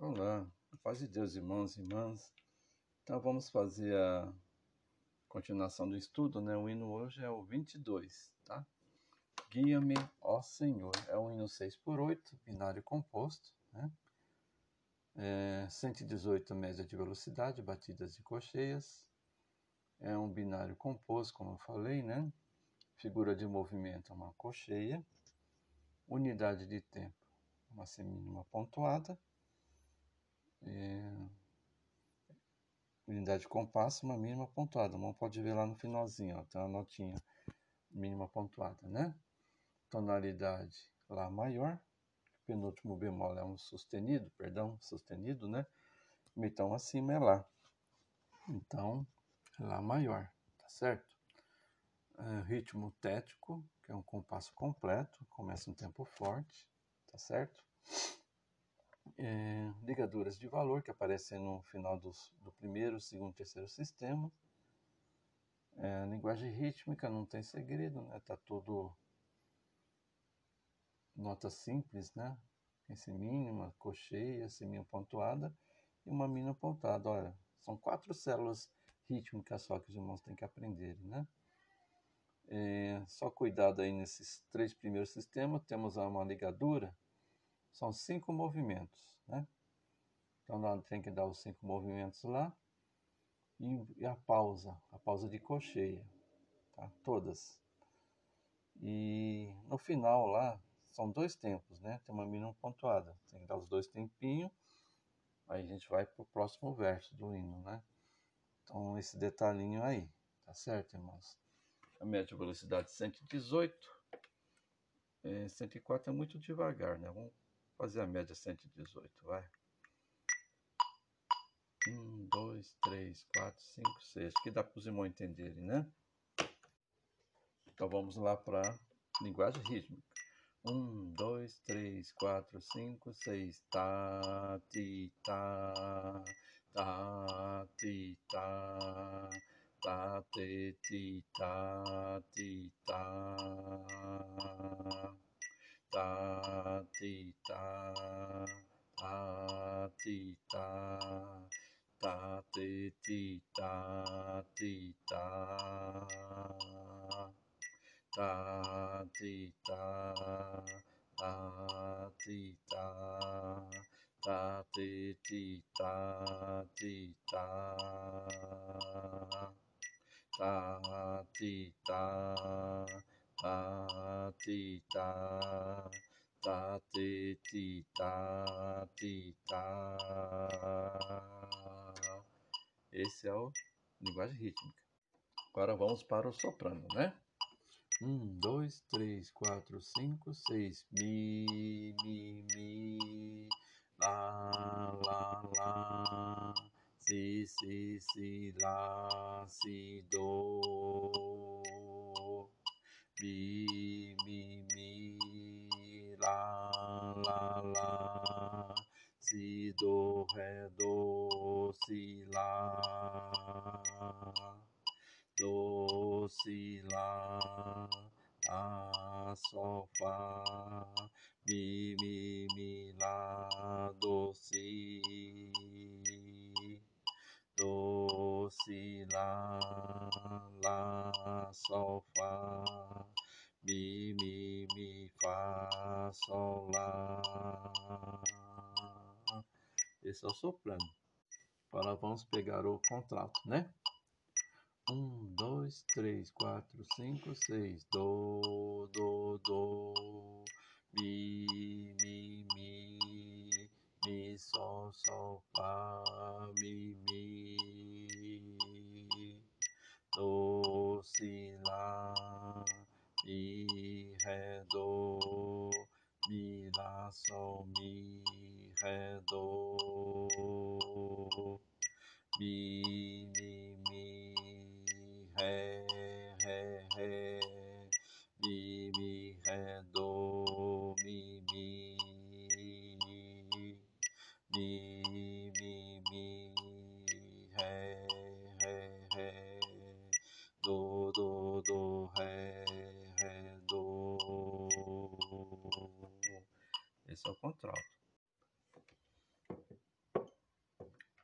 Olá, paz de Deus, irmãos e irmãs. Então vamos fazer a continuação do estudo, né? O hino hoje é o 22, tá? Guia-me, ó Senhor. É um hino 6 por 8 binário composto, né? É 118 média de velocidade, batidas de cocheias. É um binário composto, como eu falei, né? Figura de movimento, uma cocheia. Unidade de tempo, uma semínima pontuada é, unidade de compasso, uma mínima pontuada. Não pode ver lá no finalzinho, ó, tem uma notinha mínima pontuada, né? Tonalidade Lá maior, penúltimo bemol é um sustenido, perdão, sustenido, né? Então acima é Lá. Então, Lá maior, tá certo? É, ritmo tético, que é um compasso completo, começa um tempo forte, tá certo? É, ligaduras de valor que aparecem no final dos, do primeiro, segundo, terceiro sistema. É, linguagem rítmica não tem segredo, né? Tá tudo nota simples, né? Tem semínima, cocheia, semínima pontuada e uma mínima pontuada. Olha, são quatro células rítmicas só que os irmãos têm que aprenderem, né? É, só cuidado aí nesses três primeiros sistemas, temos uma ligadura são cinco movimentos, né? Então nós tem que dar os cinco movimentos lá e, e a pausa, a pausa de cocheia, tá? Todas. E no final lá são dois tempos, né? Tem uma mínima pontuada, tem que dar os dois tempinhos. Aí a gente vai para o próximo verso do hino, né? Então esse detalhinho aí, tá certo, irmãos? A média velocidade 118, é, 104 é muito devagar, né? Vamos fazer a média 118, vai. 1, 2, 3, 4, 5, 6. Que dá para os irmãos entenderem, né? Então vamos lá para linguagem rítmica. 1, 2, 3, 4, 5, 6. Tá, ti, tá, tá, ti, tá. Tá, te, ti, tá, ti, tá ta ti ta ta ti ta ta ti ti ta ti ta ta ti ta ta ti ta ta ti ti ta ti ta ta ti ta ta ti ta ta ti ti ta ti ta esse é o linguagem rítmica. Agora vamos para o soprano né? Um dois três quatro cinco seis. Mi mi mi. Lá lá lá. Si si si lá si do. Mi, mi, sol, fá, mi, mi, mi, lá, do, si, do, si, lá, lá, sol, fá, mi, mi, mi, fá, sol, lá. Esse é o soprano. Agora vamos pegar o contralto, né? Um, dois, três, quatro, cinco, seis. Do, ré, do, mi, lá, sol, mi, ré, do, mi, mi, mi, ré, ré, ré,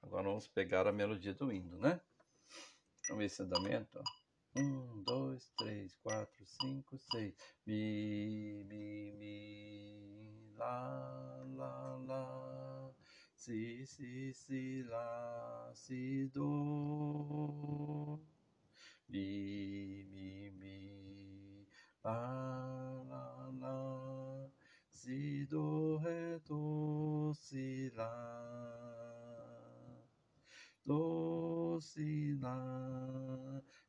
Agora vamos pegar a melodia do hino, né? Vamos ver esse andamento. Um, dois, três, quatro, cinco, seis. Mi, mi, mi, lá, lá, lá. Si, si, si, lá, si, do. Mi, mi, mi, lá, do, si,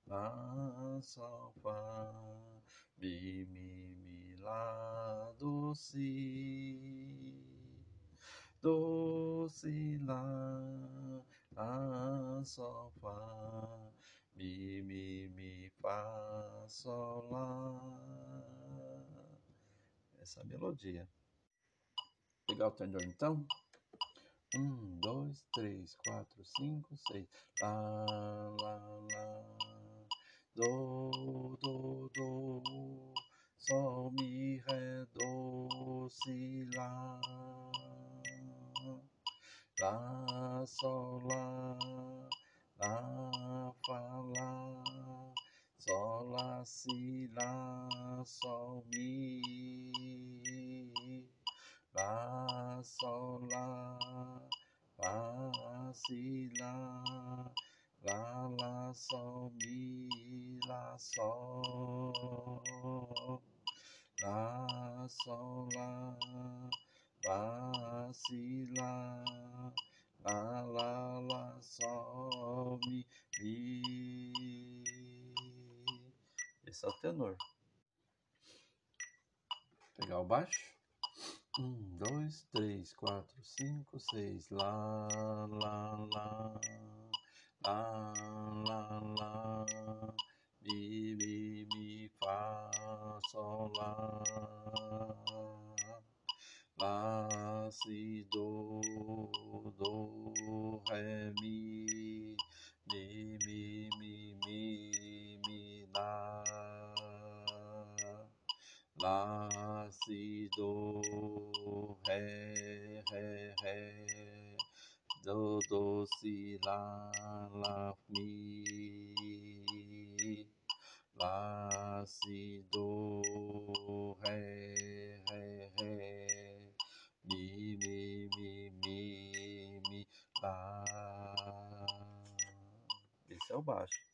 lá, sol, fá, mi, mi, mi, lá, do, si, do, si, lá, lá, fá, mi, mi, mi, fá, sol, lá. Essa melodia. Pegar o tenor então. Um, dois, três, quatro, cinco, seis. Lá, lá, lá. Do, do, do. Sol, mi, ré, do, si, lá. Lá, sol, lá. Lá, fá, lá. Sol, lá, si, lá. Sol, mi. Lá, sol, lá, lá, si, lá, lá, lá, sol, mi, lá, sol, lá, sol, lá, lá, si, lá, lá, lá, lá, sol, mi, mi. Esse é o tenor. Pegar o baixo. Um, dois, três, quatro, cinco, seis. Lá, lá, lá. Lá, lá, lá. Mi, mi, mi, fá, sol, lá. Lá, si, do, do, ré, mi. Mi, mi, mi, mi, mi, lá. Lá, si, do, ré, ré, ré. Do, do, si, lá, mi. Lá, si, do, ré, ré, ré. Mi, mi, mi, mi, mi, lá. Esse é o baixo.